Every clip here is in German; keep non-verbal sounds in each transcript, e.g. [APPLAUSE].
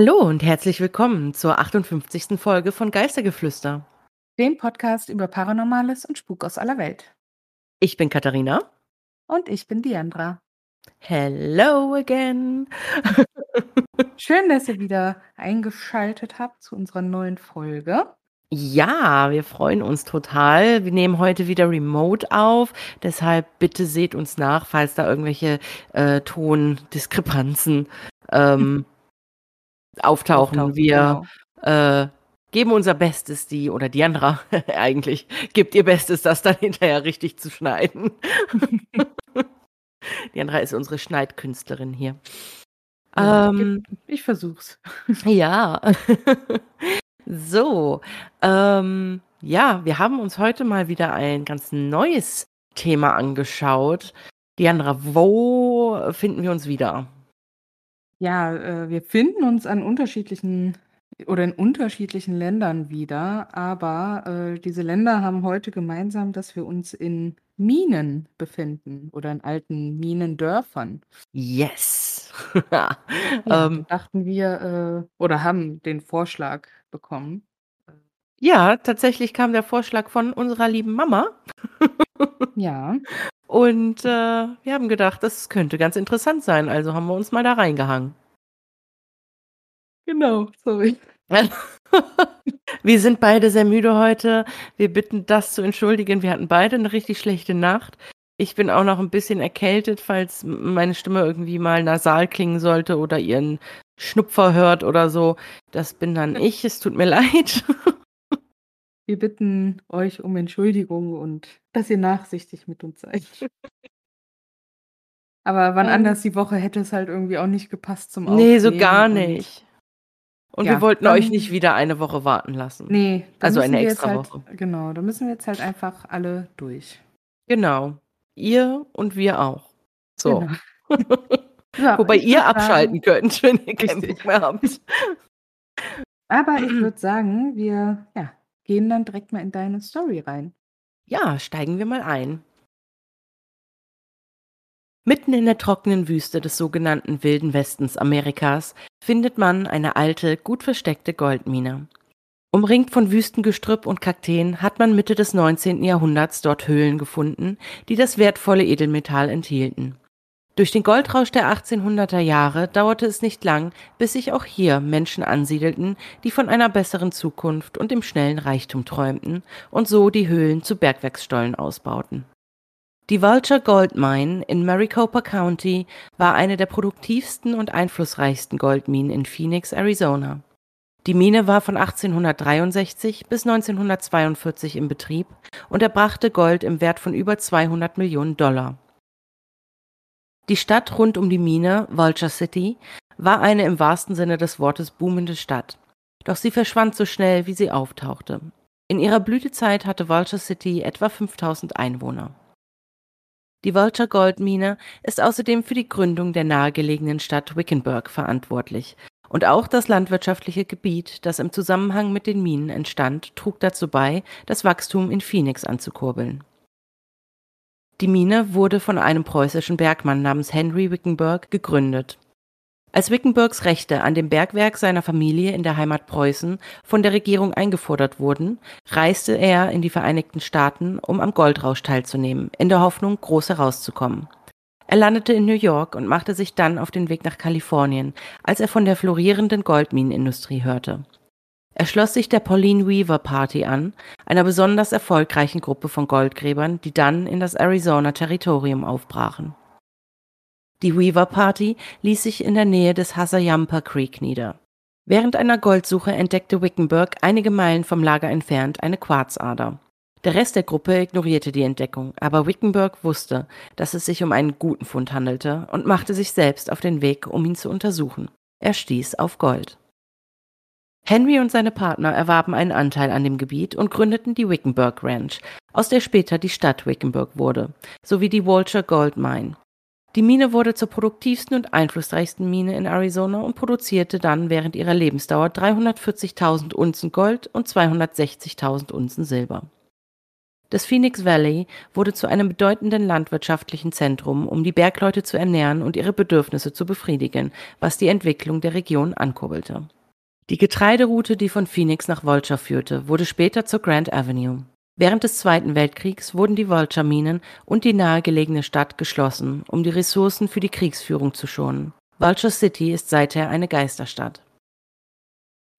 Hallo und herzlich willkommen zur 58. Folge von Geistergeflüster. Dem Podcast über Paranormales und Spuk aus aller Welt. Ich bin Katharina. Und ich bin Diandra. Hello again. [LAUGHS] Schön, dass ihr wieder eingeschaltet habt zu unserer neuen Folge. Ja, wir freuen uns total. Wir nehmen heute wieder remote auf. Deshalb bitte seht uns nach, falls da irgendwelche äh, Tondiskrepanzen ähm, [LAUGHS] auftauchen. auftauchen. Wir genau. äh, geben unser Bestes, die oder Diandra [LAUGHS] eigentlich gibt ihr Bestes, das dann hinterher richtig zu schneiden. [LAUGHS] Diandra ist unsere Schneidkünstlerin hier. Ja, ähm, ich versuch's. [LAUGHS] Ja. So, ähm, ja, wir haben uns heute mal wieder ein ganz neues Thema angeschaut. Diandra, wo finden wir uns wieder? Ja, äh, wir finden uns an unterschiedlichen oder in unterschiedlichen Ländern wieder, aber äh, diese Länder haben heute gemeinsam, dass wir uns in Minen befinden oder in alten Minendörfern. Yes. [LAUGHS] ja, ähm, dachten wir äh, oder haben den Vorschlag bekommen. Ja, tatsächlich kam der Vorschlag von unserer lieben Mama. [LAUGHS] ja. Und äh, wir haben gedacht, das könnte ganz interessant sein, also haben wir uns mal da reingehangen. Genau, sorry. [LAUGHS] wir sind beide sehr müde heute. Wir bitten das zu entschuldigen. Wir hatten beide eine richtig schlechte Nacht. Ich bin auch noch ein bisschen erkältet, falls meine Stimme irgendwie mal nasal klingen sollte oder ihren Schnupfer hört oder so. Das bin dann [LAUGHS] ich. Es tut mir leid. Wir bitten euch um Entschuldigung und dass ihr nachsichtig mit uns seid. [LAUGHS] Aber wann ähm, anders die Woche hätte es halt irgendwie auch nicht gepasst zum Aufnehmen. Nee, so gar nicht. Und ja, wir wollten dann, euch nicht wieder eine Woche warten lassen. Nee, also eine extra halt, Woche. Genau, da müssen wir jetzt halt einfach alle durch. Genau. Ihr und wir auch. So. Genau. [LAUGHS] ja, Wobei ihr abschalten sagen, könnt, wenn ihr keinen Bock mehr habt. Aber ich [CLEARS THROAT] würde sagen, wir ja, gehen dann direkt mal in deine Story rein. Ja, steigen wir mal ein. Mitten in der trockenen Wüste des sogenannten Wilden Westens Amerikas findet man eine alte, gut versteckte Goldmine. Umringt von Wüstengestrüpp und Kakteen hat man Mitte des 19. Jahrhunderts dort Höhlen gefunden, die das wertvolle Edelmetall enthielten. Durch den Goldrausch der 1800er Jahre dauerte es nicht lang, bis sich auch hier Menschen ansiedelten, die von einer besseren Zukunft und dem schnellen Reichtum träumten und so die Höhlen zu Bergwerksstollen ausbauten. Die Vulture Gold Mine in Maricopa County war eine der produktivsten und einflussreichsten Goldminen in Phoenix, Arizona. Die Mine war von 1863 bis 1942 in Betrieb und erbrachte Gold im Wert von über 200 Millionen Dollar. Die Stadt rund um die Mine, Vulture City, war eine im wahrsten Sinne des Wortes boomende Stadt. Doch sie verschwand so schnell, wie sie auftauchte. In ihrer Blütezeit hatte Vulture City etwa 5000 Einwohner. Die Vulture Goldmine ist außerdem für die Gründung der nahegelegenen Stadt Wickenburg verantwortlich. Und auch das landwirtschaftliche Gebiet, das im Zusammenhang mit den Minen entstand, trug dazu bei, das Wachstum in Phoenix anzukurbeln. Die Mine wurde von einem preußischen Bergmann namens Henry Wickenburg gegründet. Als Wickenburgs Rechte an dem Bergwerk seiner Familie in der Heimat Preußen von der Regierung eingefordert wurden, reiste er in die Vereinigten Staaten, um am Goldrausch teilzunehmen, in der Hoffnung, groß herauszukommen. Er landete in New York und machte sich dann auf den Weg nach Kalifornien, als er von der florierenden Goldminenindustrie hörte. Er schloss sich der Pauline Weaver Party an, einer besonders erfolgreichen Gruppe von Goldgräbern, die dann in das Arizona-Territorium aufbrachen. Die Weaver Party ließ sich in der Nähe des Hassayampa Creek nieder. Während einer Goldsuche entdeckte Wickenburg einige Meilen vom Lager entfernt eine Quarzader. Der Rest der Gruppe ignorierte die Entdeckung, aber Wickenburg wusste, dass es sich um einen guten Fund handelte und machte sich selbst auf den Weg, um ihn zu untersuchen. Er stieß auf Gold. Henry und seine Partner erwarben einen Anteil an dem Gebiet und gründeten die Wickenburg Ranch, aus der später die Stadt Wickenburg wurde, sowie die Walter Gold Mine. Die Mine wurde zur produktivsten und einflussreichsten Mine in Arizona und produzierte dann während ihrer Lebensdauer 340.000 Unzen Gold und 260.000 Unzen Silber. Das Phoenix Valley wurde zu einem bedeutenden landwirtschaftlichen Zentrum, um die Bergleute zu ernähren und ihre Bedürfnisse zu befriedigen, was die Entwicklung der Region ankurbelte. Die Getreideroute, die von Phoenix nach Vulture führte, wurde später zur Grand Avenue. Während des Zweiten Weltkriegs wurden die Vulture-Minen und die nahegelegene Stadt geschlossen, um die Ressourcen für die Kriegsführung zu schonen. Vulture City ist seither eine Geisterstadt.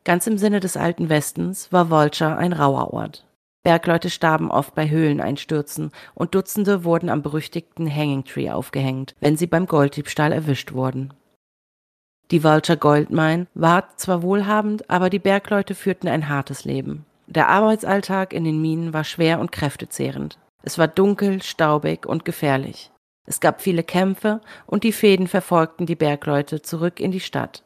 Ganz im Sinne des alten Westens war Vulture ein rauer Ort. Bergleute starben oft bei Höhleneinstürzen und Dutzende wurden am berüchtigten Hanging Tree aufgehängt, wenn sie beim Golddiebstahl erwischt wurden. Die Vulture Goldmine war zwar wohlhabend, aber die Bergleute führten ein hartes Leben. Der Arbeitsalltag in den Minen war schwer und kräftezehrend. Es war dunkel, staubig und gefährlich. Es gab viele Kämpfe und die Fäden verfolgten die Bergleute zurück in die Stadt.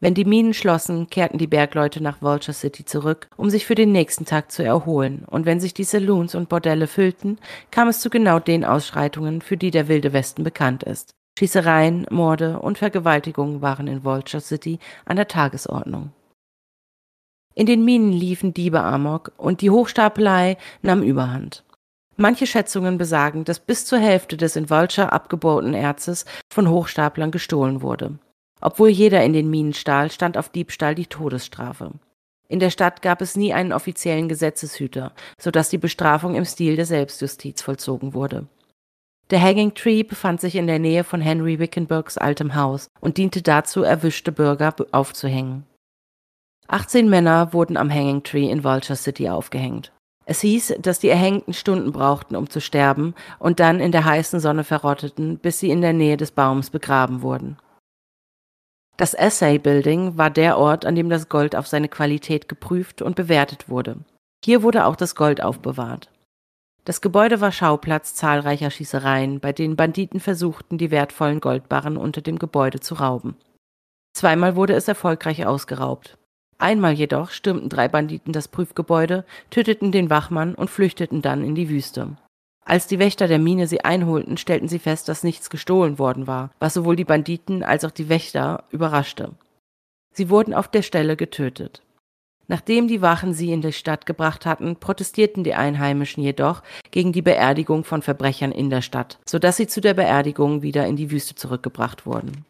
Wenn die Minen schlossen, kehrten die Bergleute nach Vulture City zurück, um sich für den nächsten Tag zu erholen, und wenn sich die Saloons und Bordelle füllten, kam es zu genau den Ausschreitungen, für die der Wilde Westen bekannt ist. Schießereien, Morde und Vergewaltigungen waren in Vulture City an der Tagesordnung. In den Minen liefen Diebe amok und die Hochstapelei nahm überhand. Manche Schätzungen besagen, dass bis zur Hälfte des in Vulture abgebauten Erzes von Hochstaplern gestohlen wurde. Obwohl jeder in den Minen stahl, stand auf Diebstahl die Todesstrafe. In der Stadt gab es nie einen offiziellen Gesetzeshüter, so dass die Bestrafung im Stil der Selbstjustiz vollzogen wurde. Der Hanging Tree befand sich in der Nähe von Henry Wickenburgs altem Haus und diente dazu, erwischte Bürger aufzuhängen. 18 Männer wurden am Hanging Tree in Vulture City aufgehängt. Es hieß, dass die Erhängten Stunden brauchten, um zu sterben und dann in der heißen Sonne verrotteten, bis sie in der Nähe des Baums begraben wurden. Das Assay Building war der Ort, an dem das Gold auf seine Qualität geprüft und bewertet wurde. Hier wurde auch das Gold aufbewahrt. Das Gebäude war Schauplatz zahlreicher Schießereien, bei denen Banditen versuchten, die wertvollen Goldbarren unter dem Gebäude zu rauben. Zweimal wurde es erfolgreich ausgeraubt. Einmal jedoch stürmten drei Banditen das Prüfgebäude, töteten den Wachmann und flüchteten dann in die Wüste. Als die Wächter der Mine sie einholten, stellten sie fest, dass nichts gestohlen worden war, was sowohl die Banditen als auch die Wächter überraschte. Sie wurden auf der Stelle getötet. Nachdem die Wachen sie in die Stadt gebracht hatten, protestierten die Einheimischen jedoch gegen die Beerdigung von Verbrechern in der Stadt, so dass sie zu der Beerdigung wieder in die Wüste zurückgebracht wurden.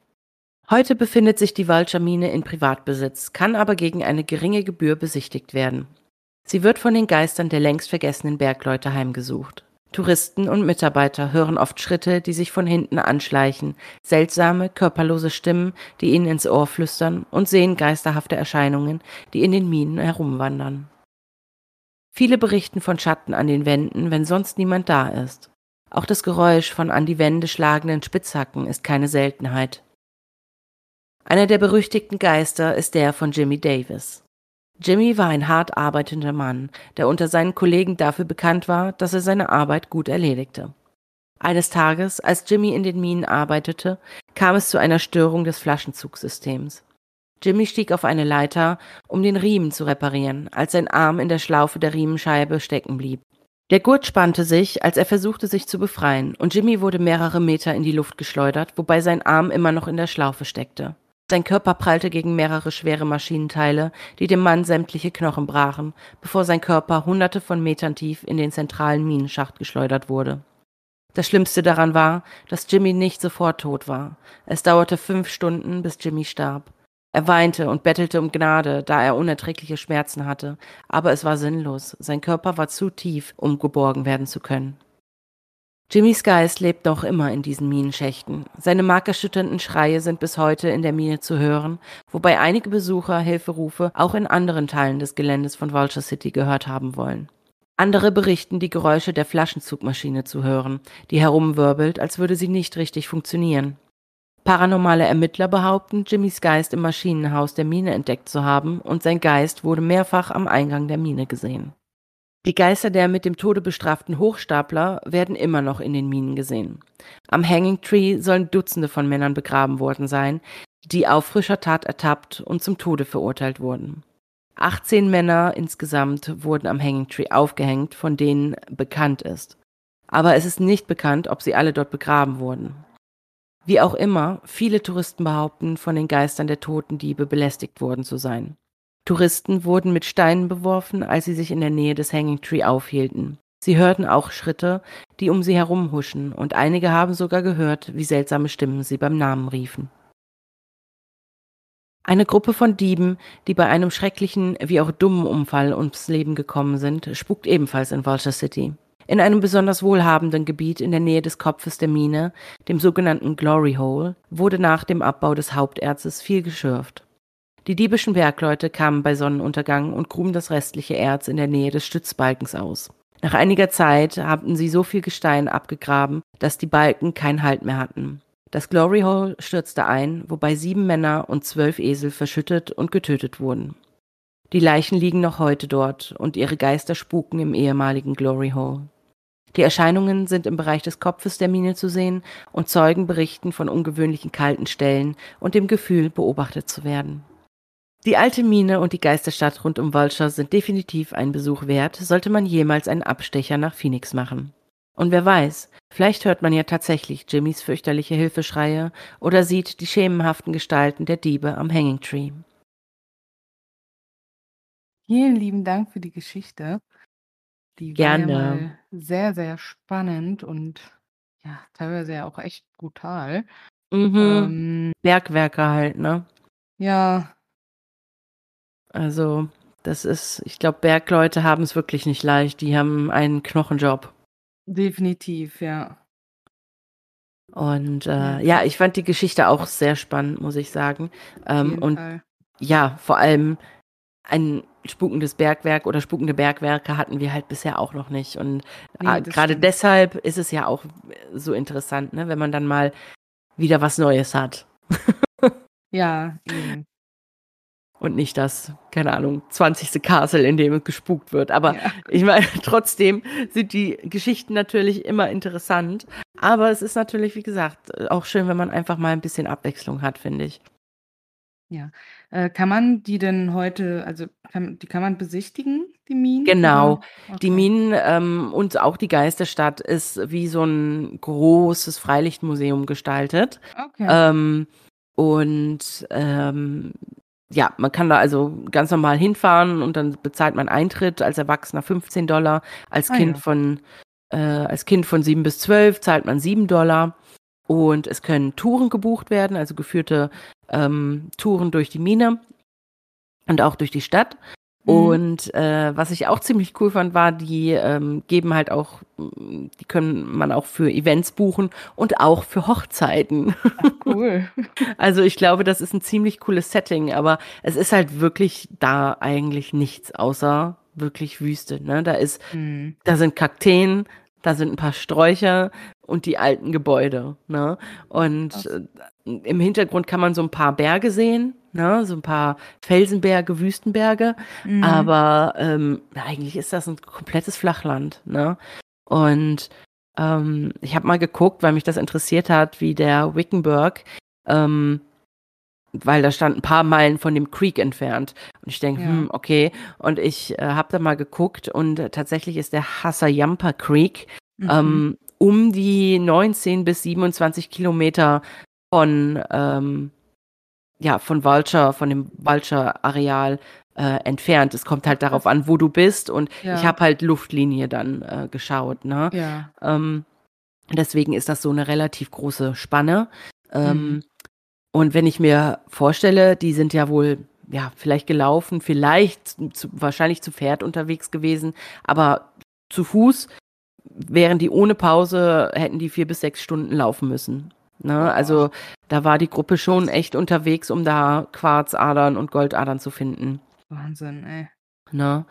Heute befindet sich die Walcher-Mine in Privatbesitz, kann aber gegen eine geringe Gebühr besichtigt werden. Sie wird von den Geistern der längst vergessenen Bergleute heimgesucht. Touristen und Mitarbeiter hören oft Schritte, die sich von hinten anschleichen, seltsame, körperlose Stimmen, die ihnen ins Ohr flüstern und sehen geisterhafte Erscheinungen, die in den Minen herumwandern. Viele berichten von Schatten an den Wänden, wenn sonst niemand da ist. Auch das Geräusch von an die Wände schlagenden Spitzhacken ist keine Seltenheit. Einer der berüchtigten Geister ist der von Jimmy Davis. Jimmy war ein hart arbeitender Mann, der unter seinen Kollegen dafür bekannt war, dass er seine Arbeit gut erledigte. Eines Tages, als Jimmy in den Minen arbeitete, kam es zu einer Störung des Flaschenzugsystems. Jimmy stieg auf eine Leiter, um den Riemen zu reparieren, als sein Arm in der Schlaufe der Riemenscheibe stecken blieb. Der Gurt spannte sich, als er versuchte, sich zu befreien, und Jimmy wurde mehrere Meter in die Luft geschleudert, wobei sein Arm immer noch in der Schlaufe steckte. Sein Körper prallte gegen mehrere schwere Maschinenteile, die dem Mann sämtliche Knochen brachen, bevor sein Körper hunderte von Metern tief in den zentralen Minenschacht geschleudert wurde. Das Schlimmste daran war, dass Jimmy nicht sofort tot war. Es dauerte fünf Stunden, bis Jimmy starb. Er weinte und bettelte um Gnade, da er unerträgliche Schmerzen hatte, aber es war sinnlos. Sein Körper war zu tief, um geborgen werden zu können. Jimmys Geist lebt noch immer in diesen Minenschächten. Seine markerschütternden Schreie sind bis heute in der Mine zu hören, wobei einige Besucher Hilferufe auch in anderen Teilen des Geländes von Vulture City gehört haben wollen. Andere berichten, die Geräusche der Flaschenzugmaschine zu hören, die herumwirbelt, als würde sie nicht richtig funktionieren. Paranormale Ermittler behaupten, Jimmys Geist im Maschinenhaus der Mine entdeckt zu haben und sein Geist wurde mehrfach am Eingang der Mine gesehen. Die Geister der mit dem Tode bestraften Hochstapler werden immer noch in den Minen gesehen. Am Hanging Tree sollen Dutzende von Männern begraben worden sein, die auf frischer Tat ertappt und zum Tode verurteilt wurden. 18 Männer insgesamt wurden am Hanging Tree aufgehängt, von denen bekannt ist. Aber es ist nicht bekannt, ob sie alle dort begraben wurden. Wie auch immer, viele Touristen behaupten, von den Geistern der toten Diebe belästigt worden zu sein. Touristen wurden mit Steinen beworfen, als sie sich in der Nähe des Hanging Tree aufhielten. Sie hörten auch Schritte, die um sie herum huschen, und einige haben sogar gehört, wie seltsame Stimmen sie beim Namen riefen. Eine Gruppe von Dieben, die bei einem schrecklichen wie auch dummen Unfall ums Leben gekommen sind, spukt ebenfalls in Vulture City. In einem besonders wohlhabenden Gebiet in der Nähe des Kopfes der Mine, dem sogenannten Glory Hole, wurde nach dem Abbau des Haupterzes viel geschürft. Die diebischen Bergleute kamen bei Sonnenuntergang und gruben das restliche Erz in der Nähe des Stützbalkens aus. Nach einiger Zeit hatten sie so viel Gestein abgegraben, dass die Balken keinen Halt mehr hatten. Das Glory Hole stürzte ein, wobei sieben Männer und zwölf Esel verschüttet und getötet wurden. Die Leichen liegen noch heute dort und ihre Geister spuken im ehemaligen Glory Hole. Die Erscheinungen sind im Bereich des Kopfes der Mine zu sehen und Zeugen berichten von ungewöhnlichen kalten Stellen und dem Gefühl, beobachtet zu werden. Die alte Mine und die Geisterstadt rund um Vulture sind definitiv einen Besuch wert, sollte man jemals einen Abstecher nach Phoenix machen. Und wer weiß, vielleicht hört man ja tatsächlich Jimmys fürchterliche Hilfeschreie oder sieht die schemenhaften Gestalten der Diebe am Hanging Tree. Vielen lieben Dank für die Geschichte. Die Gerne. war ja sehr, sehr spannend und ja, teilweise ja auch echt brutal. Mhm. Ähm, Bergwerker halt, ne? Ja. Also, das ist, ich glaube, Bergleute haben es wirklich nicht leicht. Die haben einen Knochenjob. Definitiv, ja. Und äh, ja, ich fand die Geschichte auch sehr spannend, muss ich sagen. Ähm, und Fall. ja, vor allem ein spukendes Bergwerk oder spukende Bergwerke hatten wir halt bisher auch noch nicht. Und nee, gerade deshalb ist es ja auch so interessant, ne, wenn man dann mal wieder was Neues hat. ja, [LAUGHS] eben und nicht das, keine Ahnung, 20. Castle, in dem gespukt wird. Aber ja. ich meine, [LAUGHS] trotzdem sind die Geschichten natürlich immer interessant. Aber es ist natürlich, wie gesagt, auch schön, wenn man einfach mal ein bisschen Abwechslung hat, finde ich. Ja. Äh, kann man die denn heute, also kann, die kann man besichtigen, die Minen? Genau. Okay. Die Minen ähm, und auch die Geisterstadt ist wie so ein großes Freilichtmuseum gestaltet. Okay. Ähm, und ähm, ja, man kann da also ganz normal hinfahren und dann bezahlt man Eintritt als Erwachsener 15 Dollar, als ah, Kind ja. von äh, als Kind von 7 bis 12 zahlt man 7 Dollar und es können Touren gebucht werden, also geführte ähm, Touren durch die Mine und auch durch die Stadt. Mhm. Und äh, was ich auch ziemlich cool fand, war, die ähm, geben halt auch, die können man auch für Events buchen und auch für Hochzeiten. Ach, cool. [LAUGHS] also ich glaube, das ist ein ziemlich cooles Setting, aber es ist halt wirklich da eigentlich nichts außer wirklich Wüste. Ne? Da ist, mhm. da sind Kakteen, da sind ein paar Sträucher und die alten Gebäude. Ne? Und äh, im Hintergrund kann man so ein paar Berge sehen, ne? so ein paar Felsenberge, Wüstenberge. Mhm. Aber ähm, eigentlich ist das ein komplettes Flachland. Ne? Und ähm, ich habe mal geguckt, weil mich das interessiert hat, wie der Wickenburg, ähm, weil da stand ein paar Meilen von dem Creek entfernt. Und ich denke, ja. hm, okay. Und ich äh, habe da mal geguckt und äh, tatsächlich ist der Hassayampa Creek mhm. ähm, um die 19 bis 27 Kilometer von, ähm, ja, von Vulture, von dem Vulture-Areal äh, entfernt. Es kommt halt darauf an, wo du bist. Und ja. ich habe halt Luftlinie dann äh, geschaut. Ne? Ja. Ähm, deswegen ist das so eine relativ große Spanne. Ähm, mhm. Und wenn ich mir vorstelle, die sind ja wohl ja, vielleicht gelaufen, vielleicht zu, wahrscheinlich zu Pferd unterwegs gewesen, aber zu Fuß wären die ohne Pause, hätten die vier bis sechs Stunden laufen müssen. Ne? Also da war die Gruppe schon echt unterwegs, um da Quarzadern und Goldadern zu finden. Wahnsinn, ey. Ne?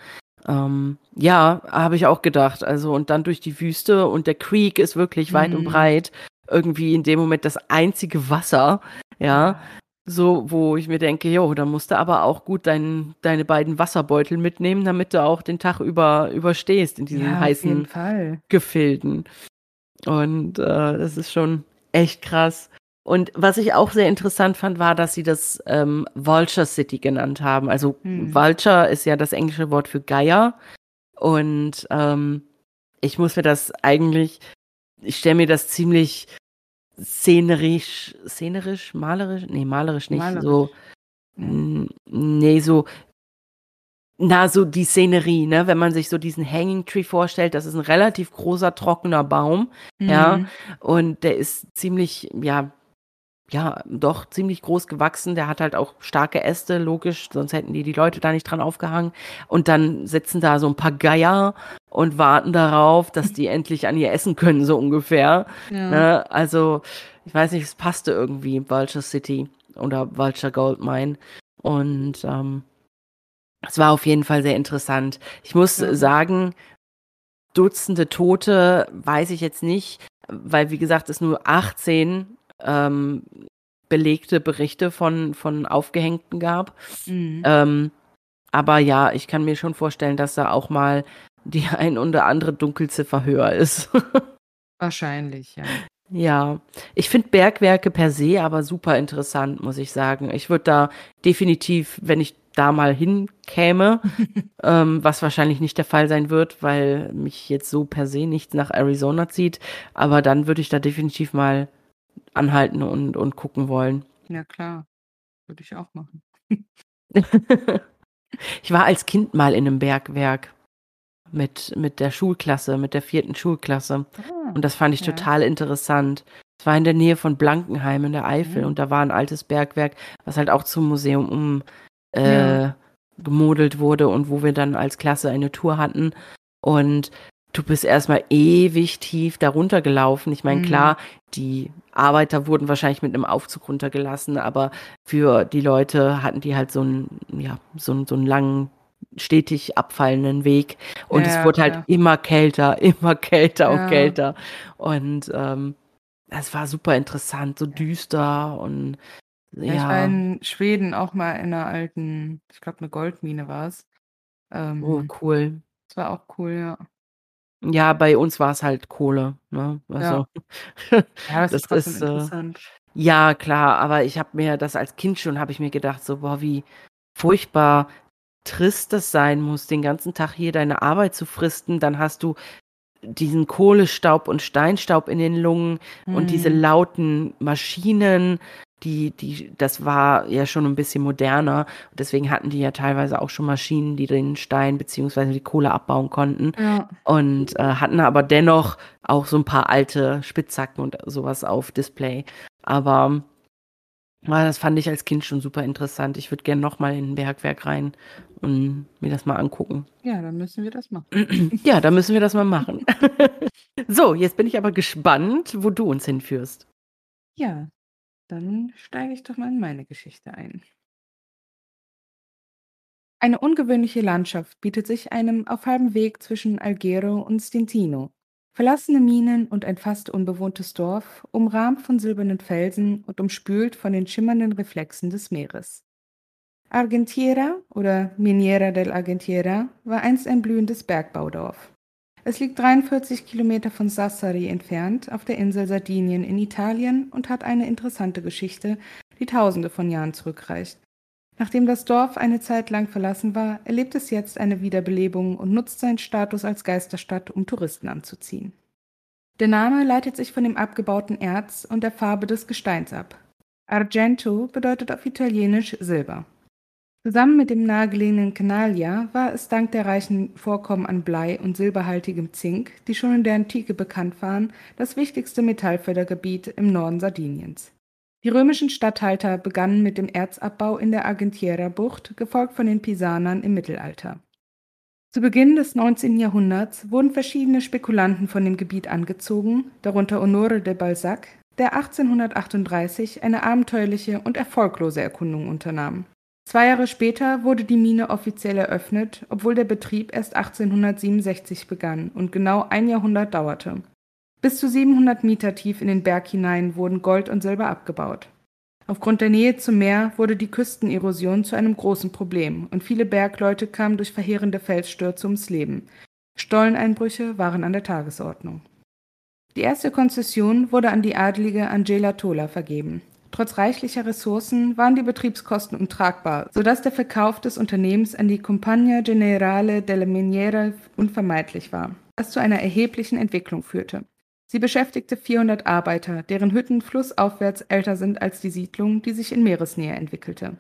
Ähm, ja, habe ich auch gedacht. Also und dann durch die Wüste und der Creek ist wirklich mhm. weit und mhm. breit. Irgendwie in dem Moment das einzige Wasser, ja. So, wo ich mir denke, jo, da musst du aber auch gut dein, deine beiden Wasserbeutel mitnehmen, damit du auch den Tag über überstehst in diesen ja, heißen Gefilden. Und äh, das ist schon echt krass. Und was ich auch sehr interessant fand, war, dass sie das ähm, Vulture City genannt haben. Also hm. Vulture ist ja das englische Wort für Geier. Und ähm, ich muss mir das eigentlich, ich stelle mir das ziemlich szenerisch, szenerisch, malerisch, nee, malerisch nicht, malerisch. so, nee, so Na, so die Szenerie, ne? Wenn man sich so diesen Hanging Tree vorstellt, das ist ein relativ großer, trockener Baum, ja. Mhm. Und der ist ziemlich, ja, ja, doch ziemlich groß gewachsen. Der hat halt auch starke Äste, logisch, sonst hätten die die Leute da nicht dran aufgehangen. Und dann sitzen da so ein paar Geier und warten darauf, dass die [LAUGHS] endlich an ihr essen können, so ungefähr. Ja. Ne? Also, ich weiß nicht, es passte irgendwie, Vulture City oder Vulture Gold Mine. Und ähm, es war auf jeden Fall sehr interessant. Ich muss Ja. sagen, Dutzende Tote weiß ich jetzt nicht, weil wie gesagt es nur 18 ähm, belegte Berichte von, von Aufgehängten gab. Mhm. Ähm, aber ja, ich kann mir schon vorstellen, dass da auch mal die [LAUGHS] ein oder andere Dunkelziffer höher ist. [LAUGHS] Wahrscheinlich, ja. Ja, ich finde Bergwerke per se aber super interessant, muss ich sagen. Ich würde da definitiv, wenn ich da mal hinkäme, [LAUGHS] ähm, was wahrscheinlich nicht der Fall sein wird, weil mich jetzt so per se nichts nach Arizona zieht, aber dann würde ich da definitiv mal anhalten und, und gucken wollen. Ja, klar. Würde ich auch machen. [LAUGHS] ich war als Kind mal in einem Bergwerk mit, mit der Schulklasse, mit der vierten Schulklasse. Ah, Und das fand ich ja. total interessant. Es war in der Nähe von Blankenheim in der Eifel Mhm. und da war ein altes Bergwerk, was halt auch zum Museum um äh, Ja. gemodelt wurde und wo wir dann als Klasse eine Tour hatten. Und du bist erstmal ewig tief darunter gelaufen. Ich meine, Mhm. klar, die Arbeiter wurden wahrscheinlich mit einem Aufzug runtergelassen, aber für die Leute hatten die halt so einen, ja, so einen, so einen langen, stetig abfallenden Weg. Und Ja, es wurde halt immer kälter, [LAUGHS] immer kälter und Ja. kälter. Und ähm, es war super interessant, so düster und Ja, ich war ja. in Schweden auch mal in einer alten, ich glaube, eine Goldmine war es. Ähm, Oh, cool. das war auch cool, ja. Ja, bei uns war es halt Kohle, ne? Also, [LAUGHS] Ja, das, Das ist trotzdem ist, äh, interessant. ja, klar, aber ich habe mir das als Kind schon, habe ich mir gedacht, so, boah, wie furchtbar trist das sein muss, den ganzen Tag hier deine Arbeit zu fristen. Dann hast du diesen Kohlestaub und Steinstaub in den Lungen und diese Mhm. lauten Maschinen, die, die, das war ja schon ein bisschen moderner. Deswegen hatten die ja teilweise auch schon Maschinen, die den Stein beziehungsweise die Kohle abbauen konnten. Ja, Und äh, hatten aber dennoch auch so ein paar alte Spitzhacken und sowas auf Display. Aber ja, das fand ich als Kind schon super interessant. Ich würde gerne nochmal in ein Bergwerk rein und mir das mal angucken. ja, dann müssen wir das machen. [CLEARS THROAT] Ja, da müssen wir das mal machen. [LAUGHS] so, jetzt bin ich aber gespannt, wo du uns hinführst. Ja, dann steige ich doch mal in meine Geschichte ein. Eine ungewöhnliche Landschaft bietet sich einem auf halbem Weg zwischen Alghero und Stintino. Verlassene Minen und ein fast unbewohntes Dorf, umrahmt von silbernen Felsen und umspült von den schimmernden Reflexen des Meeres. Argentiera oder Miniera del Argentiera war einst ein blühendes Bergbaudorf. Es liegt 43 Kilometer von Sassari entfernt auf der Insel Sardinien in Italien und hat eine interessante Geschichte, die tausende von Jahren zurückreicht. Nachdem das Dorf eine Zeit lang verlassen war, erlebt es jetzt eine Wiederbelebung und nutzt seinen Status als Geisterstadt, um Touristen anzuziehen. Der Name leitet sich von dem abgebauten Erz und der Farbe des Gesteins ab. Argento bedeutet auf Italienisch Silber. Zusammen mit dem nahegelegenen Canalia war es dank der reichen Vorkommen an Blei und silberhaltigem Zink, die schon in der Antike bekannt waren, das wichtigste Metallfördergebiet im Norden Sardiniens. Die römischen Statthalter begannen mit dem Erzabbau in der Argentiera-Bucht, gefolgt von den Pisanern im Mittelalter. Zu Beginn des 19. Jahrhunderts wurden verschiedene Spekulanten von dem Gebiet angezogen, darunter Honore de Balzac, der 1838 eine abenteuerliche und erfolglose Erkundung unternahm. Zwei Jahre später wurde die Mine offiziell eröffnet, obwohl der Betrieb erst 1867 begann und genau ein Jahrhundert dauerte. Bis zu 700 Meter tief in den Berg hinein wurden Gold und Silber abgebaut. Aufgrund der Nähe zum Meer wurde die Küstenerosion zu einem großen Problem und viele Bergleute kamen durch verheerende Felsstürze ums Leben. Stolleneinbrüche waren an der Tagesordnung. Die erste Konzession wurde an die adelige Angela Tola vergeben. Trotz reichlicher Ressourcen waren die Betriebskosten untragbar, sodass der Verkauf des Unternehmens an die Compagnia Generale della Miniera unvermeidlich war, was zu einer erheblichen Entwicklung führte. Sie beschäftigte 400 Arbeiter, deren Hütten flussaufwärts älter sind als die Siedlung, die sich in Meeresnähe entwickelte.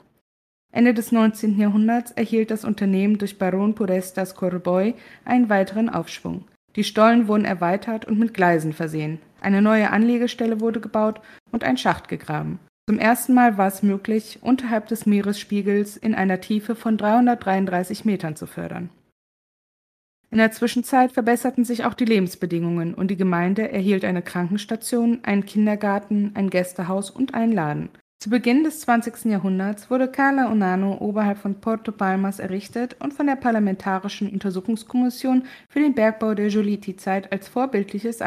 Ende des 19. Jahrhunderts erhielt das Unternehmen durch Baron Purestas Corboy einen weiteren Aufschwung. Die Stollen wurden erweitert und mit Gleisen versehen. Eine neue Anlegestelle wurde gebaut und ein Schacht gegraben. Zum ersten Mal war es möglich, unterhalb des Meeresspiegels in einer Tiefe von 333 Metern zu fördern. In der Zwischenzeit verbesserten sich auch die Lebensbedingungen und die Gemeinde erhielt eine Krankenstation, einen Kindergarten, ein Gästehaus und einen Laden. Zu Beginn des 20. Jahrhunderts wurde Cala Onano oberhalb von Porto Palmas errichtet und von der Parlamentarischen Untersuchungskommission für den Bergbau der Giolitti-Zeit als vorbildliches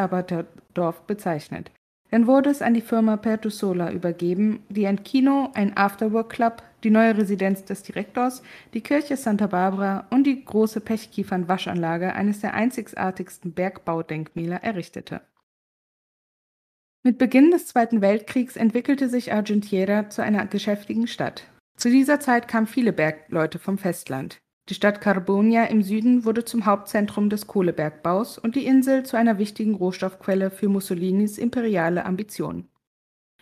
Arbeiterdorf bezeichnet. Dann wurde es an die Firma Pertusola übergeben, die ein Kino, ein Afterwork-Club, die neue Residenz des Direktors, die Kirche Santa Barbara und die große Pechkiefern-Waschanlage, eines der einzigartigsten Bergbaudenkmäler, errichtete. Mit Beginn des Zweiten Weltkriegs entwickelte sich Argentiera zu einer geschäftigen Stadt. Zu dieser Zeit kamen viele Bergleute vom Festland. Die Stadt Carbonia im Süden wurde zum Hauptzentrum des Kohlebergbaus und die Insel zu einer wichtigen Rohstoffquelle für Mussolinis imperiale Ambitionen.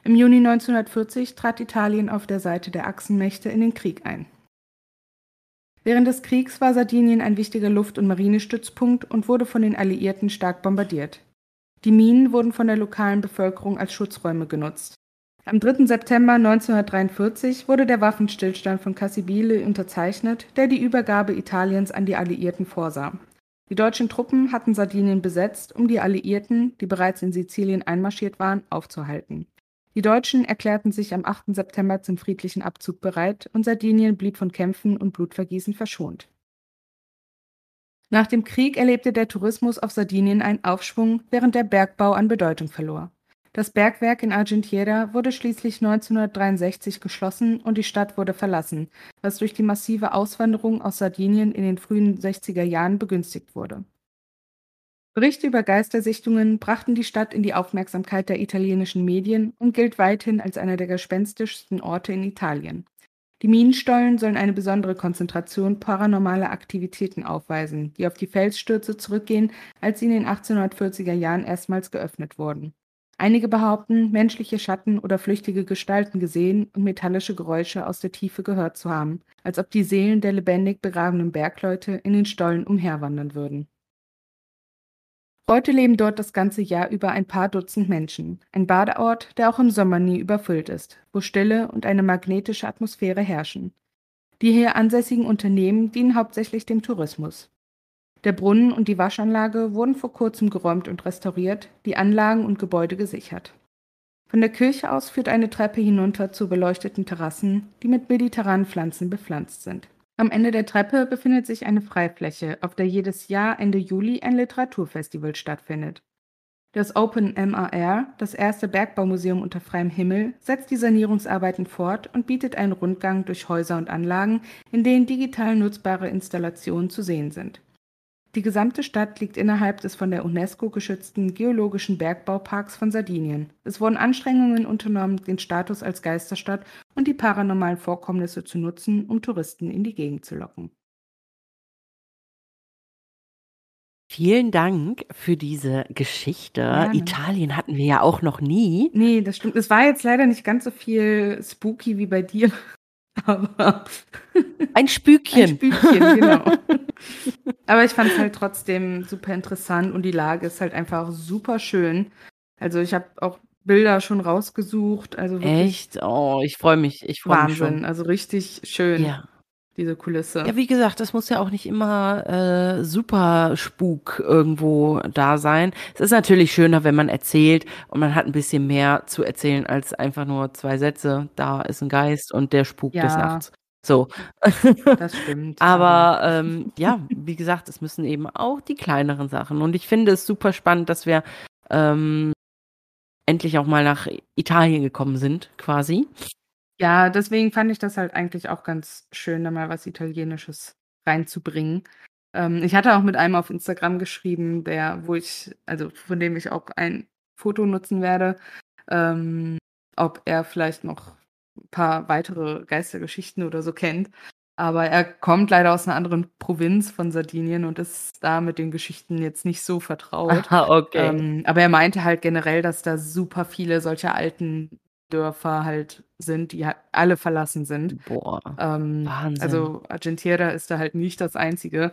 Im Juni 1940 trat Italien auf der Seite der Achsenmächte in den Krieg ein. Während des Kriegs war Sardinien ein wichtiger Luft- und Marinestützpunkt und wurde von den Alliierten stark bombardiert. Die Minen wurden von der lokalen Bevölkerung als Schutzräume genutzt. Am 3. September 1943 wurde der Waffenstillstand von Cassibile unterzeichnet, der die Übergabe Italiens an die Alliierten vorsah. Die deutschen Truppen hatten Sardinien besetzt, um die Alliierten, die bereits in Sizilien einmarschiert waren, aufzuhalten. Die Deutschen erklärten sich am 8. September zum friedlichen Abzug bereit und Sardinien blieb von Kämpfen und Blutvergießen verschont. Nach dem Krieg erlebte der Tourismus auf Sardinien einen Aufschwung, während der Bergbau an Bedeutung verlor. Das Bergwerk in Argentiera wurde schließlich 1963 geschlossen und die Stadt wurde verlassen, was durch die massive Auswanderung aus Sardinien in den frühen 60er Jahren begünstigt wurde. Berichte über Geistersichtungen brachten die Stadt in die Aufmerksamkeit der italienischen Medien und gilt weithin als einer der gespenstischsten Orte in Italien. Die Minenstollen sollen eine besondere Konzentration paranormaler Aktivitäten aufweisen, die auf die Felsstürze zurückgehen, als sie in den 1840er Jahren erstmals geöffnet wurden. Einige behaupten, menschliche Schatten oder flüchtige Gestalten gesehen und metallische Geräusche aus der Tiefe gehört zu haben, als ob die Seelen der lebendig begrabenen Bergleute in den Stollen umherwandern würden. Heute leben dort das ganze Jahr über ein paar Dutzend Menschen, ein Badeort, der auch im Sommer nie überfüllt ist, wo Stille und eine magnetische Atmosphäre herrschen. Die hier ansässigen Unternehmen dienen hauptsächlich dem Tourismus. Der Brunnen und die Waschanlage wurden vor kurzem geräumt und restauriert, die Anlagen und Gebäude gesichert. Von der Kirche aus führt eine Treppe hinunter zu beleuchteten Terrassen, die mit mediterranen Pflanzen bepflanzt sind. Am Ende der Treppe befindet sich eine Freifläche, auf der jedes Jahr Ende Juli ein Literaturfestival stattfindet. Das Open MAR, das erste Bergbaumuseum unter freiem Himmel, setzt die Sanierungsarbeiten fort und bietet einen Rundgang durch Häuser und Anlagen, in denen digital nutzbare Installationen zu sehen sind. Die gesamte Stadt liegt innerhalb des von der UNESCO geschützten Geologischen Bergbauparks von Sardinien. Es wurden Anstrengungen unternommen, den Status als Geisterstadt und die paranormalen Vorkommnisse zu nutzen, um Touristen in die Gegend zu locken. Vielen Dank für diese Geschichte. Gerne. Italien hatten wir ja auch noch nie. Nee, das stimmt. Es war jetzt leider nicht ganz so viel spooky wie bei dir. Aber ein Spükchen. Ein Spükchen, genau. [LAUGHS] Aber ich fand es halt trotzdem super interessant und die Lage ist halt einfach super schön. Also ich habe auch Bilder schon rausgesucht. Also Echt? Oh, ich freue mich. Ich freue mich schon. Also richtig schön. Ja diese Kulisse. Ja, wie gesagt, das muss ja auch nicht immer äh, super Spuk irgendwo da sein. Es ist natürlich schöner, wenn man erzählt und man hat ein bisschen mehr zu erzählen als einfach nur zwei Sätze. Da ist ein Geist und der Spuk ja. des Nachts. So. [LAUGHS] Das stimmt. aber ähm, ja, wie gesagt, es müssen eben auch die kleineren Sachen. Und ich finde es super spannend, dass wir ähm, endlich auch mal nach Italien gekommen sind, quasi. Ja, deswegen fand ich das halt eigentlich auch ganz schön, da mal was Italienisches reinzubringen. Ähm, ich hatte auch mit einem auf Instagram geschrieben, der, wo ich, also von dem ich auch ein Foto nutzen werde, ähm, ob er vielleicht noch ein paar weitere Geistergeschichten oder so kennt. Aber er kommt leider aus einer anderen Provinz von Sardinien und ist da mit den Geschichten jetzt nicht so [LAUGHS] vertraut. Aha, okay. Ähm, aber er meinte halt generell, dass da super viele solcher alten Dörfer halt sind, die halt alle verlassen sind. Boah, Ähm, Wahnsinn. also Argentiera ist da halt nicht das Einzige.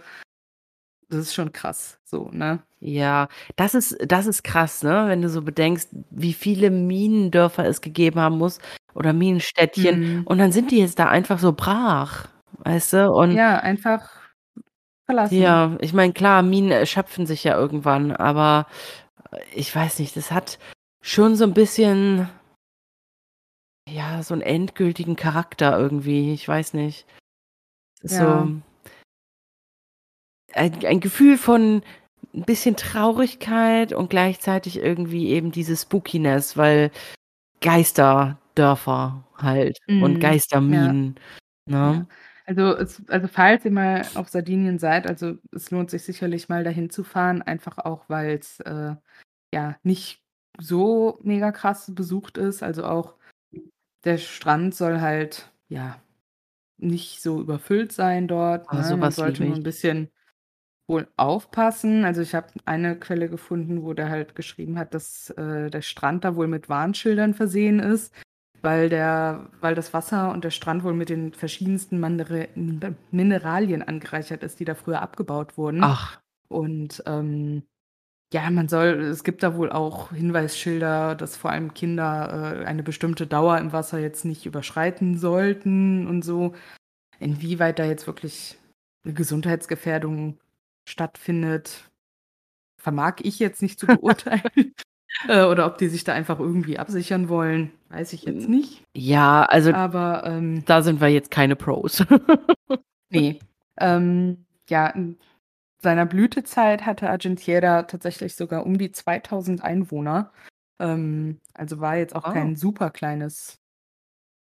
Das ist schon krass, so, ne? Ja, das ist das ist krass, ne, wenn du so bedenkst, wie viele Minendörfer es gegeben haben muss oder Minenstädtchen Mhm. und dann sind die jetzt da einfach so brach, weißt du? Und Ja, einfach verlassen. ja, ich meine, klar, Minen erschöpfen sich ja irgendwann, aber ich weiß nicht, das hat schon so ein bisschen ja, so einen endgültigen Charakter irgendwie, ich weiß nicht. Es Ja. so ein ein Gefühl von 'n bisschen Traurigkeit und gleichzeitig irgendwie eben diese Spookiness, weil Geisterdörfer halt und Mhm. Ja. Geisterminen, Ja. ne? Also es also falls ihr mal auf Sardinien seid, also es lohnt sich sicherlich mal dahin zu fahren, einfach auch, weil's, äh, ja, nicht so mega krass besucht ist. Also auch der Strand soll halt, ja, nicht so überfüllt sein dort, Ah, ne? Man was sollte nur 'n ich. bisschen wohl aufpassen. Also ich habe eine Quelle gefunden, wo der halt geschrieben hat, dass, äh, der Strand da wohl mit Warnschildern versehen ist, weil der weil das Wasser und der Strand wohl mit den verschiedensten Mandere Min Mineralien angereichert ist, die da früher abgebaut wurden. Ach. Und, ähm, ja, man soll es gibt da wohl auch Hinweisschilder, dass vor allem Kinder, äh, eine bestimmte Dauer im Wasser jetzt nicht überschreiten sollten und so. Inwieweit da jetzt wirklich 'ne Gesundheitsgefährdung stattfindet, vermag ich jetzt nicht zu beurteilen. [LAUGHS] Äh, oder ob die sich da einfach irgendwie absichern wollen, weiß ich jetzt nicht. Ja, also Aber, ähm da sind wir jetzt keine Pros. Ne. [LAUGHS] Ähm, ja, seiner Blütezeit hatte Argentiera tatsächlich sogar um die 2.000 Einwohner. Ähm, also war jetzt auch Oh. kein super kleines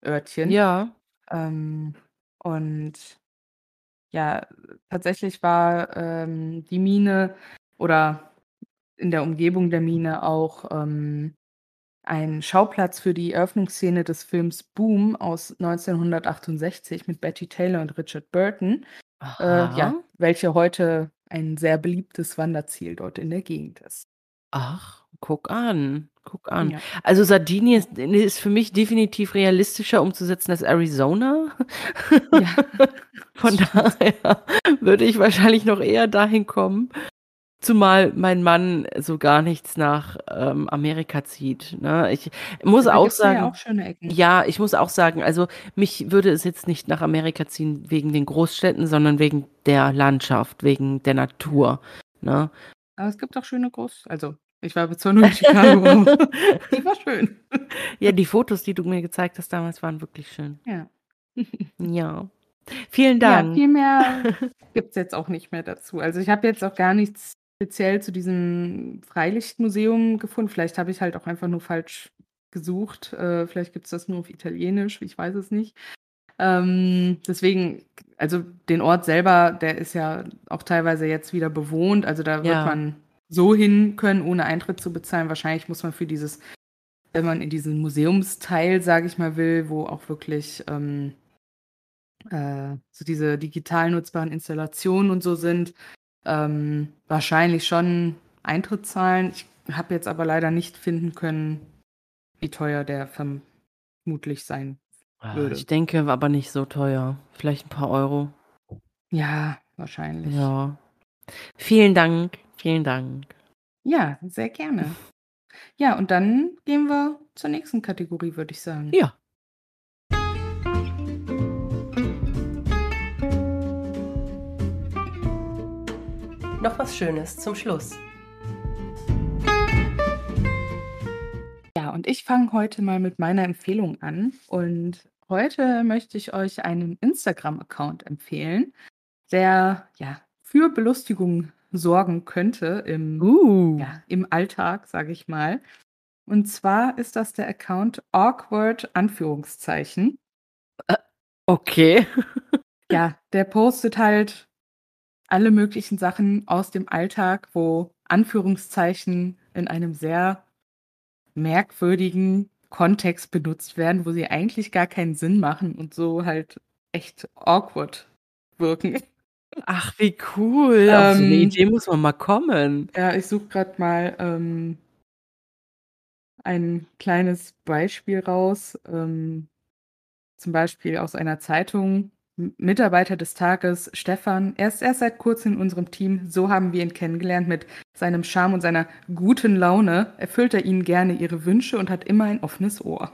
Örtchen. Ja. Ähm, und ja, tatsächlich war, ähm, die Mine oder in der Umgebung der Mine auch, ähm, ein Schauplatz für die Eröffnungsszene des Films Boom aus 1968 mit Betty Taylor und Richard Burton, äh, ja, welche heute ein sehr beliebtes Wanderziel dort in der Gegend ist. Ach, guck an, guck an. Ja. Also Sardinien ist ist für mich definitiv realistischer umzusetzen als Arizona. Ja, [LAUGHS] Von daher würde ich wahrscheinlich noch eher dahin kommen, zumal mein Mann so gar nichts nach, ähm, Amerika zieht, ne? Ich muss Da auch gibt's ja sagen auch schöne Ecken. ja, ich muss auch sagen, also mich würde es jetzt nicht nach Amerika ziehen wegen den Großstädten, sondern wegen der Landschaft, wegen der Natur, ne? Aber es gibt auch schöne Groß also, ich war zwar nur in Chicago, [LAUGHS] die war schön. Ja, die Fotos, die du mir gezeigt hast damals, waren wirklich schön. Ja. Ja. Vielen Ja, Dank. viel mehr [LAUGHS] gibt's jetzt auch nicht mehr dazu. Also, ich habe jetzt auch gar nichts speziell zu diesem Freilichtmuseum gefunden. Vielleicht habe ich halt auch einfach nur falsch gesucht. Äh, vielleicht gibt's das nur auf Italienisch, ich weiß es nicht. Ähm, deswegen also den Ort selber, der ist ja auch teilweise jetzt wieder bewohnt. Also, da wird Ja. man so hin können, ohne Eintritt zu bezahlen. Wahrscheinlich muss man für dieses wenn man in diesen Museumsteil, sage ich mal, will, wo auch wirklich, ähm, äh, so diese digital nutzbaren Installationen und so sind, ähm, wahrscheinlich schon Eintritt zahlen. Ich habe jetzt aber leider nicht finden können, wie teuer der vermutlich sein Ah, würde. ich denke aber nicht so teuer. Vielleicht 'n paar Euro. Ja, wahrscheinlich. Ja. Vielen Dank, vielen Dank. Ja, sehr gerne. [LAUGHS] Ja, und dann gehen wir zur nächsten Kategorie, würde ich sagen. Ja. Noch was Schönes zum Schluss. Ja, und ich fange heute mal mit meiner Empfehlung an. Und heute möchte ich euch einen Instagram-Account empfehlen, der, ja, für Belustigung sorgen könnte im Uh. ja, im Alltag, sage ich mal. Und zwar ist das der Account awkward Anführungszeichen. Okay. [LAUGHS] Ja, der postet halt alle möglichen Sachen aus dem Alltag, wo Anführungszeichen in einem sehr merkwürdigen Kontext benutzt werden, wo sie eigentlich gar keinen Sinn machen und so halt echt awkward wirken. Ach, wie cool. Auf so 'ne Ähm Idee muss man mal kommen. Ja, ich suche grad mal, ähm ein kleines Beispiel raus, ähm, zum Beispiel aus einer Zeitung. Mitarbeiter des Tages, Stefan, er ist erst seit kurzem in unserem Team. So haben wir ihn kennengelernt. Mit seinem Charme und seiner guten Laune erfüllt er ihnen gerne ihre Wünsche und hat immer ein offenes Ohr.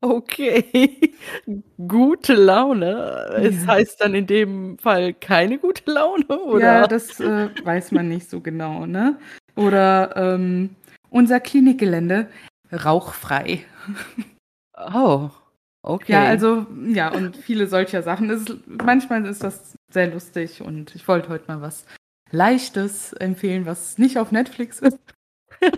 Okay, [LAUGHS] gute Laune. Es Ja. heißt dann in dem Fall keine gute Laune, Ja, oder? das äh, weiß man nicht so genau, ne? Oder ähm, unser Klinikgelände rauchfrei. Oh, Ja, okay. also, ja, und viele solcher Sachen. Ist, manchmal ist das sehr lustig und ich wollte heute mal was Leichtes empfehlen, was nicht auf Netflix ist. [LAUGHS]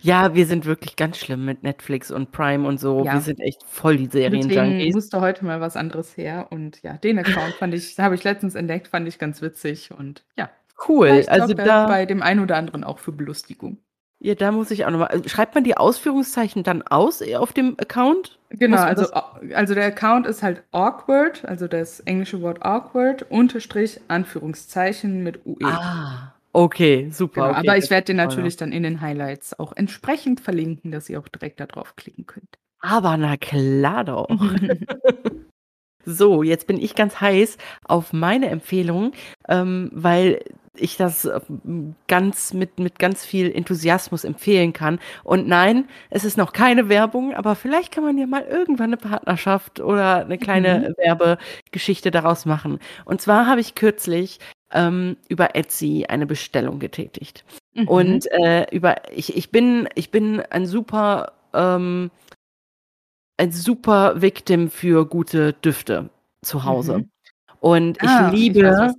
Ja, wir sind wirklich ganz schlimm mit Netflix und Prime und so. Wir Ja. sind echt voll die Serienjunkies. musste heute mal was anderes her und ja, den Account fand ich habe ich letztens entdeckt, fand ich ganz witzig und ja, Cool. Also da bei dem einen oder anderen auch für Belustigung. Ja, da muss ich auch noch mal schreibt man die Ausführungszeichen dann aus, äh, auf dem Account? Genau, also, also der Account ist halt awkward, also das englische Wort awkward, Unterstrich, Anführungszeichen mit UE. Ah, okay, super, Genau, okay, aber ich werde den natürlich dann in den Highlights auch entsprechend verlinken, dass ihr auch direkt da drauf klicken könnt. Aber na klar doch. [LAUGHS] So, jetzt bin ich ganz heiß auf meine Empfehlung, ähm, weil ich das äh, ganz mit, mit ganz viel Enthusiasmus empfehlen kann. Und nein, es ist noch keine Werbung, aber vielleicht kann man ja mal irgendwann eine Partnerschaft oder eine kleine Werbegeschichte daraus machen. Und zwar habe ich kürzlich ähm, über Etsy eine Bestellung getätigt. Mhm. Und äh, über ich, ich bin ich bin ein super ähm, ein super Victim für gute Düfte zu Hause. Mhm. Und ich Ah, liebe Ich weiß.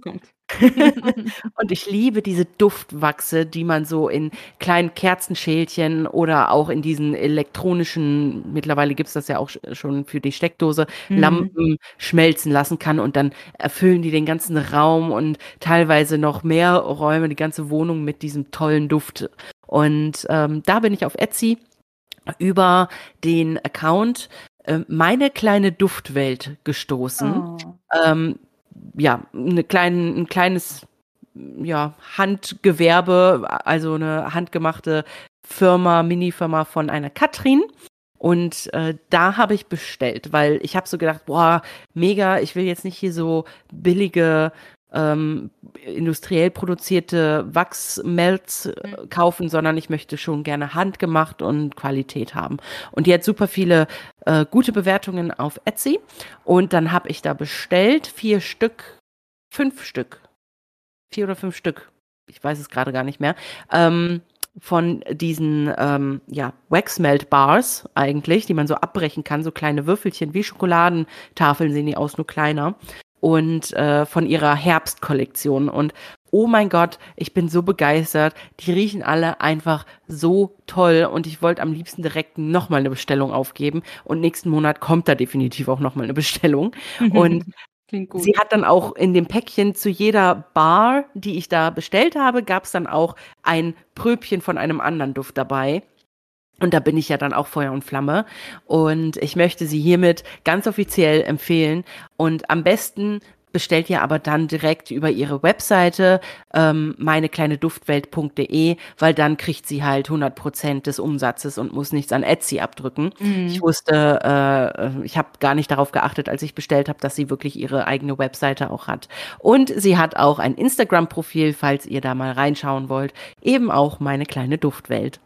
[LAUGHS] und ich liebe diese Duftwachse, die man so in kleinen Kerzenschälchen oder auch in diesen elektronischen, mittlerweile gibt's das ja auch sch- schon für die Steckdose, Mhm. Lampen schmelzen lassen kann und dann erfüllen die den ganzen Raum und teilweise noch mehr Räume, die ganze Wohnung mit diesem tollen Duft. Und ähm, da bin ich auf Etsy über den Account äh, meine kleine Duftwelt gestoßen Oh. ähm, ja, eine kleinen, ein kleines ja, Handgewerbe, also eine handgemachte Firma, Minifirma von einer Katrin. Und äh, da habe ich bestellt, weil ich habe so gedacht, boah, mega, ich will jetzt nicht hier so billige, ähm, industriell produzierte Wachsmelz äh, kaufen, sondern ich möchte schon gerne handgemacht und Qualität haben. Und die hat super viele äh, gute Bewertungen auf Etsy. Und dann habe ich da bestellt, vier Stück, fünf Stück, vier oder fünf Stück, ich weiß es gerade gar nicht mehr, ähm, von diesen ähm, ja, Wax-Melt-Bars eigentlich, die man so abbrechen kann, so kleine Würfelchen, wie Schokoladentafeln sehen die aus, nur kleiner. Und äh, von ihrer Herbstkollektion. Und oh mein Gott, ich bin so begeistert. Die riechen alle einfach so toll. Und ich wollte am liebsten direkt nochmal eine Bestellung aufgeben. Und nächsten Monat kommt da definitiv auch nochmal eine Bestellung. [LAUGHS] Und. Sie hat dann auch in dem Päckchen zu jeder Bar, die ich da bestellt habe, gab es dann auch ein Pröbchen von einem anderen Duft dabei. Und da bin ich ja dann auch Feuer und Flamme. Und ich möchte sie hiermit ganz offiziell empfehlen. Und am besten bestellt ihr aber dann direkt über ihre Webseite ähm, meinekleineduftwelt.de, weil dann kriegt sie halt 100% des Umsatzes und muss nichts an Etsy abdrücken. Mhm. Ich wusste, äh, ich habe gar nicht darauf geachtet, als ich bestellt habe, dass sie wirklich ihre eigene Webseite auch hat. Und sie hat auch ein Instagram-Profil, falls ihr da mal reinschauen wollt. Eben auch meine kleine Duftwelt.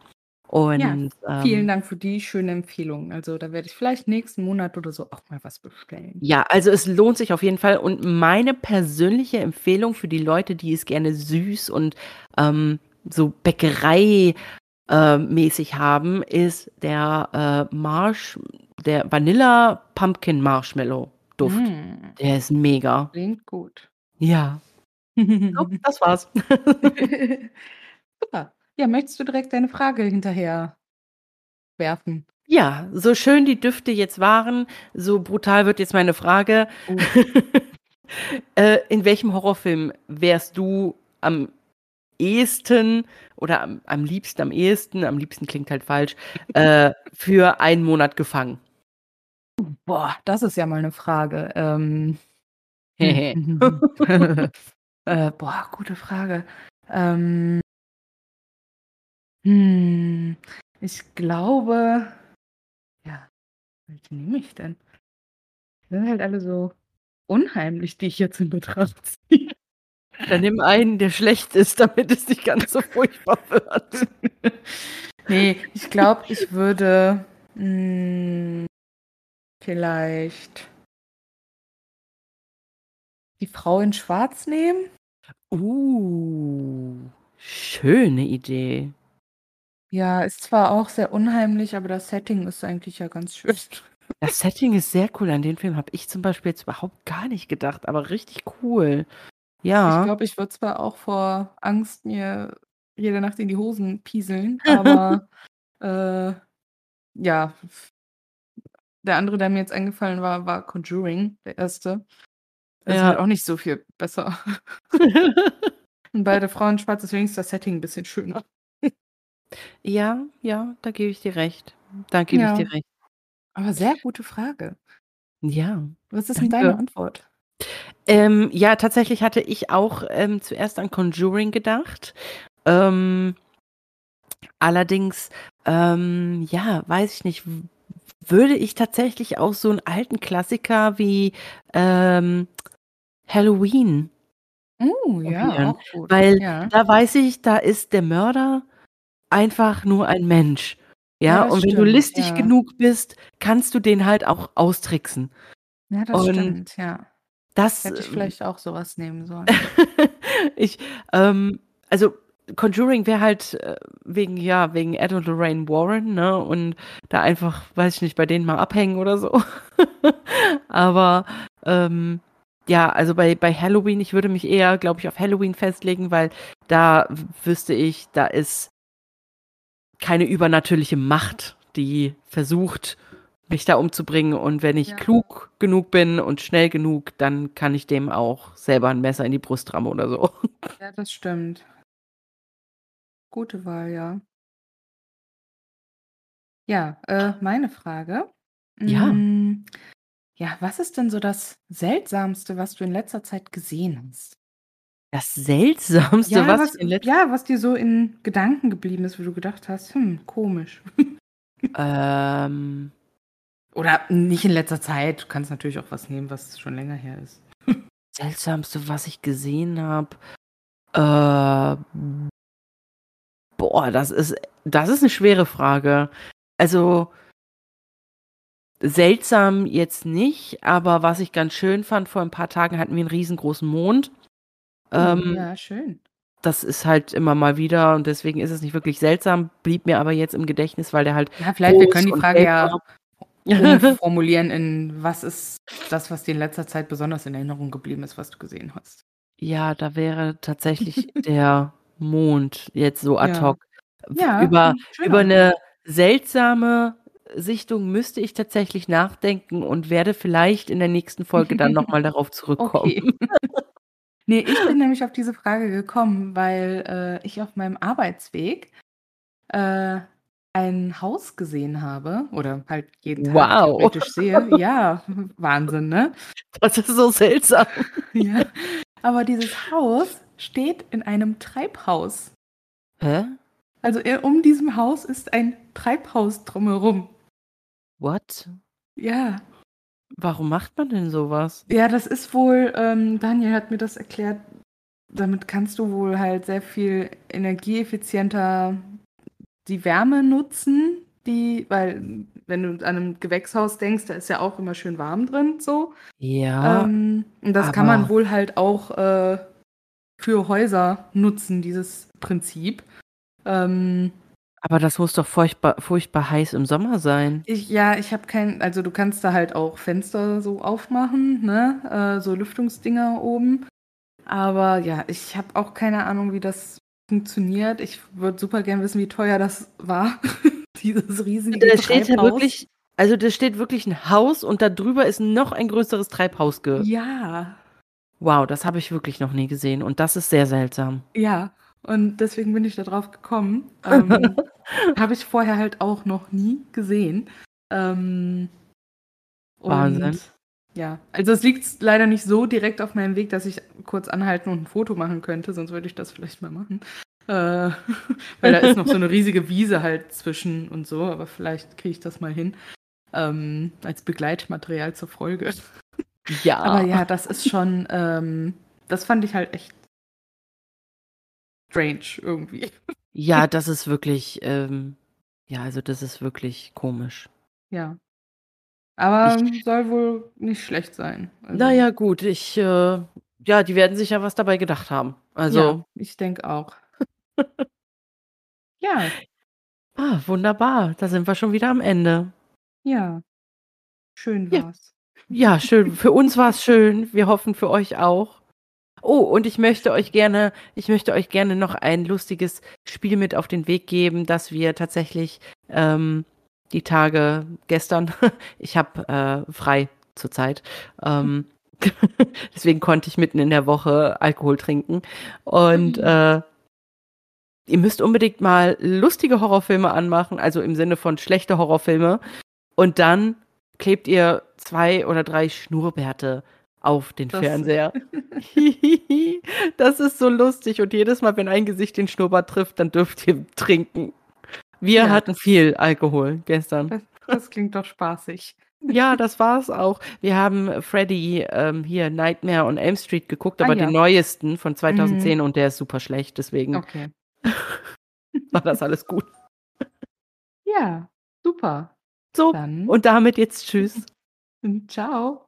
Und Ja, Vielen ähm, Dank für die schöne Empfehlung. Also da werde ich vielleicht nächsten Monat oder so auch mal was bestellen. ja, also es lohnt sich auf jeden Fall. Und meine persönliche Empfehlung für die Leute, die es gerne süß und ähm, so Bäckerei äh, mäßig haben, ist der äh, Marsh, der Vanilla Pumpkin Marshmallow Duft. Mm, Der ist mega. klingt gut. Ja. [LAUGHS] So, das war's. [LAUGHS] Super. Ja, möchtest du direkt deine Frage hinterher werfen? Ja, so schön die Düfte jetzt waren, so brutal wird jetzt meine Frage. Oh. [LAUGHS] äh, in welchem Horrorfilm wärst du am ehesten oder am, am liebsten, am ehesten, am liebsten klingt halt falsch, [LAUGHS] äh, für einen Monat gefangen? Boah, das ist ja mal eine Frage. Ähm, Hehe. [LAUGHS] äh, boah, gute Frage. Ähm, hm, Ich glaube, ja, welche nehme ich denn? Die sind halt alle so unheimlich, die ich jetzt in Betracht ziehe. Dann nimm einen, der schlecht ist, damit es nicht ganz so furchtbar wird. [LAUGHS] nee, ich glaube, ich würde mh, hm, vielleicht die Frau in Schwarz nehmen. Uh, schöne Idee. Ja, ist zwar auch sehr unheimlich, aber das Setting ist eigentlich ja ganz schön. Das Setting ist sehr cool. An den Film habe ich zum Beispiel jetzt überhaupt gar nicht gedacht, aber richtig cool. Ja. Ich glaube, ich würde zwar auch vor Angst mir jede Nacht in die Hosen pieseln, [LAUGHS] aber äh, ja. Der andere, der mir jetzt eingefallen war, war Conjuring, der erste. Das ja. ist halt auch nicht so viel besser. [LAUGHS] Und beide Frauen schwarz, deswegen ist das Setting ein bisschen schöner. Ja, ja, da gebe ich dir recht. Da gebe ja. ich dir recht. Aber sehr gute Frage. Ja. Was ist denn deine Antwort? Ähm, ja, tatsächlich hatte ich auch ähm, zuerst an Conjuring gedacht. Ähm, allerdings, ähm, ja, weiß ich nicht, würde ich tatsächlich auch so einen alten Klassiker wie ähm, Halloween. Oh, ja, auch gut. Weil ja. da weiß ich, da ist der Mörder einfach nur ein Mensch. Ja, ja und wenn du listig ja. genug bist, kannst du den halt auch austricksen. Ja, das und stimmt, ja. Das hätte ich ähm, vielleicht auch sowas nehmen sollen. [LAUGHS] ich, ähm, also Conjuring wäre halt äh, wegen, ja, wegen Ed und Lorraine Warren, ne? Und da einfach, weiß ich nicht, bei denen mal abhängen oder so. [LAUGHS] Aber ähm, ja, also bei, bei Halloween, ich würde mich eher, glaube ich, auf Halloween festlegen, weil da wüsste ich, da ist keine übernatürliche Macht, die versucht, mich da umzubringen. Und wenn ich ja. klug genug bin und schnell genug, dann kann ich dem auch selber ein Messer in die Brust rammen oder so. Ja, das stimmt. Gute Wahl, ja. Ja, äh, meine Frage. Ja. Mm, ja, was ist denn so das Seltsamste, was du in letzter Zeit gesehen hast? Das Seltsamste, Ja, was was, in ja, was dir so in Gedanken geblieben ist, wo du gedacht hast, hm, komisch. Ähm. Oder nicht in letzter Zeit. Du kannst natürlich auch was nehmen, was schon länger her ist. Seltsamste, was ich gesehen habe. Äh, boah, das ist, das ist eine schwere Frage. Also, seltsam jetzt nicht, aber was ich ganz schön fand, vor ein paar Tagen hatten wir einen riesengroßen Mond. Ähm, ja, schön. Das ist halt immer mal wieder und deswegen ist es nicht wirklich seltsam, blieb mir aber jetzt im Gedächtnis, weil der halt. Ja, vielleicht, wir können die Frage ja [LAUGHS] umformulieren in was ist das, was dir in letzter Zeit besonders in Erinnerung geblieben ist, was du gesehen hast. Ja, da wäre tatsächlich der Mond jetzt so ad hoc. Ja, ja über, über eine seltsame Sichtung müsste ich tatsächlich nachdenken und werde vielleicht in der nächsten Folge dann nochmal [LAUGHS] darauf zurückkommen. Okay. [LAUGHS] Nee, ich bin nämlich auf diese Frage gekommen, weil äh, ich auf meinem Arbeitsweg äh, ein Haus gesehen habe oder halt jeden Tag wow. theoretisch sehe. Ja, Wahnsinn, ne? Das ist so seltsam. [LAUGHS] ja. Aber dieses Haus steht in einem Treibhaus. Hä? Also um diesem Haus ist ein Treibhaus drumherum. What? Ja. Warum macht man denn sowas? Ja, das ist wohl, ähm, Daniel hat mir das erklärt, damit kannst du wohl halt sehr viel energieeffizienter die Wärme nutzen, die, weil wenn du an einem Gewächshaus denkst, da ist ja auch immer schön warm drin, so. Ja. Ähm, und das kann man wohl halt auch äh, für Häuser nutzen, dieses Prinzip. Ähm, aber das muss doch furchtbar, furchtbar heiß im Sommer sein. Ich, ja, ich habe kein, also du kannst da halt auch Fenster so aufmachen, ne, äh, so Lüftungsdinger oben. Aber ja, ich habe auch keine Ahnung, wie das funktioniert. Ich würde super gern wissen, wie teuer das war. [LAUGHS] Dieses riesige da steht ja wirklich, also da steht wirklich ein Haus und da drüber ist noch ein größeres Treibhaus. Ge ja. Wow, das habe ich wirklich noch nie gesehen und das ist sehr seltsam. Ja, und deswegen bin ich da drauf gekommen. [LAUGHS] Ähm, Habe ich vorher halt auch noch nie gesehen. Ähm, Wahnsinn. Ja, also es liegt leider nicht so direkt auf meinem Weg, dass ich kurz anhalten und ein Foto machen könnte, sonst würde ich das vielleicht mal machen. Äh, [LAUGHS] weil da ist noch so eine riesige Wiese halt zwischen und so, aber vielleicht kriege ich das mal hin. Ähm, als Begleitmaterial zur Folge. Ja. Aber ja, das ist schon, ähm, das fand ich halt echt strange irgendwie. Ja, das ist wirklich, ähm, ja, also das ist wirklich komisch. Ja. Aber Ich- soll wohl nicht schlecht sein. Also, Naja, gut, ich, äh, ja, die werden sich ja was dabei gedacht haben. Also, ja, ich denke auch. [LAUGHS] ja, ah, wunderbar, da sind wir schon wieder am Ende. ja. Schön Ja. war's. Ja, schön. Für uns war es schön. Wir hoffen für euch auch. Oh, und ich möchte euch gerne, ich möchte euch gerne noch ein lustiges Spiel mit auf den Weg geben, dass wir tatsächlich ähm, die Tage gestern, [LAUGHS] ich habe äh, frei zurzeit, ähm, [LAUGHS] deswegen konnte ich mitten in der Woche Alkohol trinken. Und Mhm. äh, ihr müsst unbedingt mal lustige Horrorfilme anmachen, also im Sinne von schlechte Horrorfilme. Und dann klebt ihr zwei oder drei Schnurrbärte auf den Das- Fernseher. [LAUGHS] [LAUGHS] das ist so lustig. Und jedes Mal, wenn ein Gesicht den Schnurrbart trifft, dann dürft ihr trinken. Wir Ja, hatten viel Alkohol gestern. Das, das klingt doch spaßig. [LAUGHS] Ja, das war's auch. Wir haben Freddy ähm, hier Nightmare on Elm Street geguckt, Ah, aber ja. den neuesten von 2010 und der ist super schlecht. Deswegen Okay. war das alles gut. Ja, super. So, Dann und damit jetzt tschüss. ciao.